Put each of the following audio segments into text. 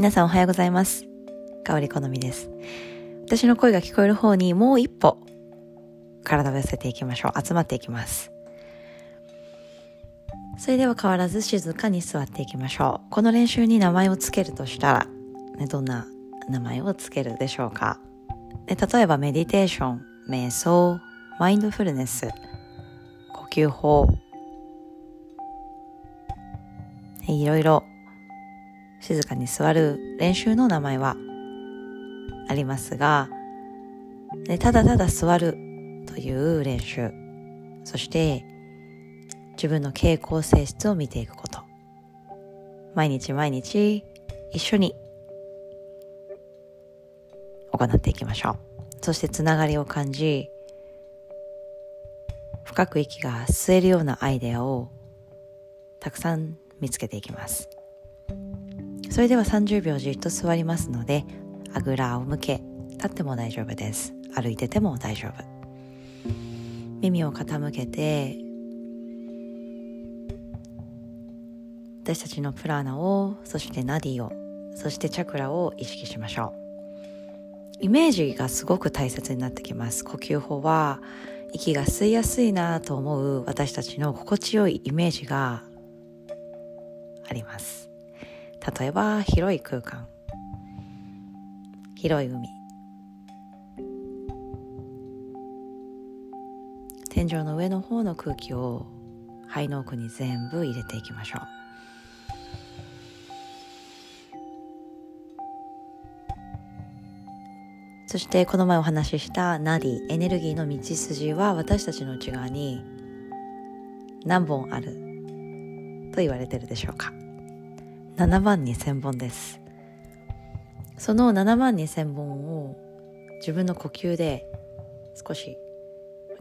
皆さんおはようございます。香り好みです。私の声が聞こえる方にもう一歩体を寄せていきましょう。集まっていきます。それでは変わらず静かに座っていきましょう。この練習に名前をつけるとしたら、ね、どんな名前をつけるでしょうか。で例えばメディテーション瞑想マインドフルネス呼吸法。いろいろ。静かに座る練習の名前はありますが、ただただ座るという練習、そして自分の傾向性質を見ていくこと。毎日毎日一緒に行っていきましょう。そしてつながりを感じ、深く息が吸えるようなアイデアをたくさん見つけていきますそれでは30秒じっと座りますのであぐらを向け立っても大丈夫です。歩いてても大丈夫。耳を傾けて私たちのプラーナをそしてナディをそしてチャクラを意識しましょう。イメージがすごく大切になってきます。呼吸法は息が吸いやすいなと思う私たちの心地よいイメージがあります。例えば広い空間。広い海。天井の上の方の空気を肺の奥に全部入れていきましょう。そしてこの前お話ししたナディエネルギーの道筋は私たちの内側に何本あると言われてるでしょうか。7万2千本です。その7万2,000本を自分の呼吸で少し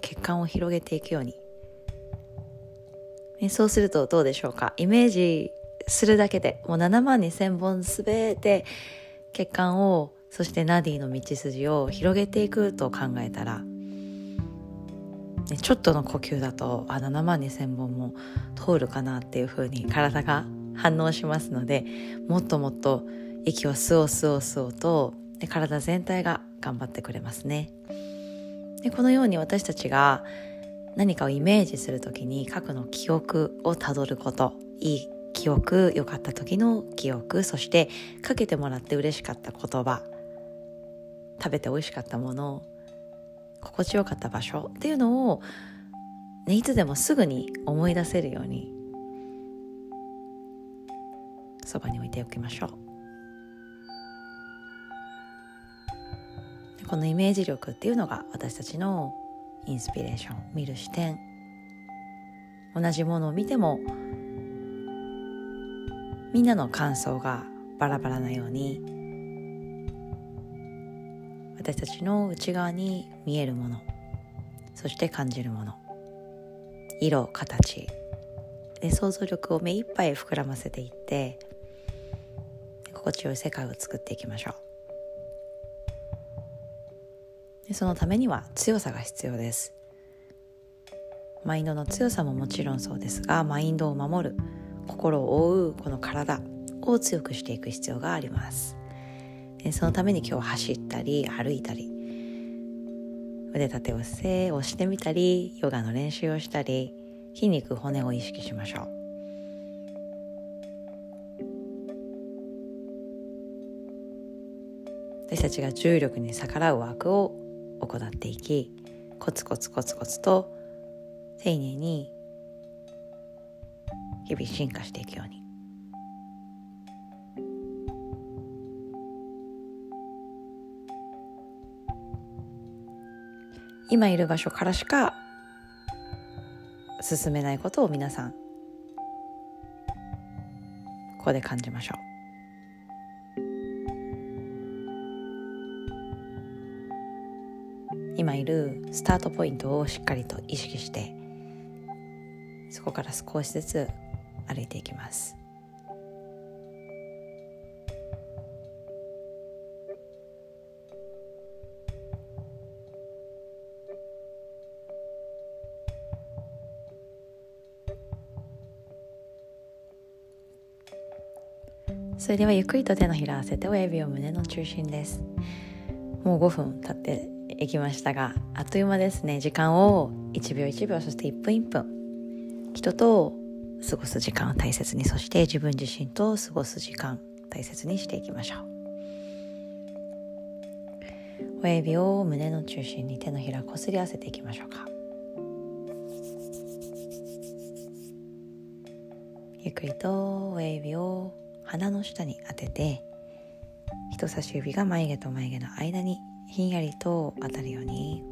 血管を広げていくように。そうするとどうでしょうか？イメージするだけでもう7万2,000本すべて血管をそしてナディの道筋を広げていくと考えたらちょっとの呼吸だとあ7万2,000本も通るかなっていうふうに体が反応しますのでもっともっと息を吸おう吸おう吸おうとで体全体が頑張ってくれますね。でこのように私たちが何かをイメージする時に過去の記憶をたどることいい記憶良かった時の記憶そしてかけてもらって嬉しかった言葉食べて美味しかったもの心地よかった場所っていうのを、ね、いつでもすぐに思い出せるようにそばに置いておきましょう。このイメージ力っていうのが私たちのインスピレーション見る視点。同じものを見てもみんなの感想がバラバラなように私たちの内側に見えるものそして感じるもの色形で想像力を目いっぱい膨らませていって心地よい世界を作っていきましょう。でそのためには強さが必要です。マインドの強さももちろんそうですがマインドを守る心を覆うこの体を強くしていく必要があります。でそのために今日走ったり歩いたり腕立て伏せをしてみたりヨガの練習をしたり筋肉骨を意識しましょう。私たちが重力に逆らうワークを行っていきコツコツコツコツと丁寧に日々進化していくように。今いる場所からしか進めないことを皆さんここで感じましょう。今いるスタートポイントをしっかりと意識してそこから少しずつ歩いていきます。それではゆっくりと手のひら合わせて親指を胸の中心です。もう5分経っていきましたがあっという間ですね。時間を1秒1秒そして1分1分。人と過ごす時間を大切にそして自分自身と過ごす時間大切にしていきましょう。親指を胸の中心に手のひらこすり合わせていきましょうか。ゆっくりと親指を鼻の下に当てて人差し指が眉毛と眉毛の間にひんやりと当たるように。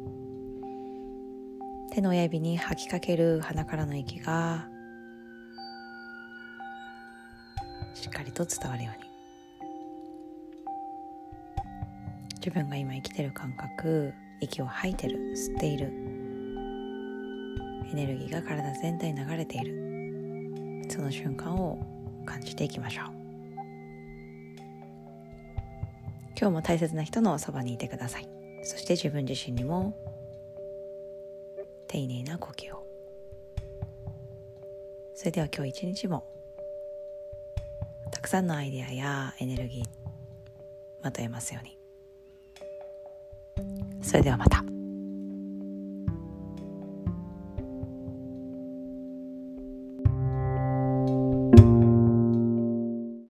手の親指に吐きかける鼻からの息がしっかりと伝わるように。自分が今生きてる感覚息を吐いてる吸っている。エネルギーが体全体に流れている。その瞬間を感じていきましょう。今日も大切な人のそばにいてください。そして自分自身にも丁寧な呼吸を。それでは今日一日もたくさんのアイデアやエネルギーまとえますように。それではまた。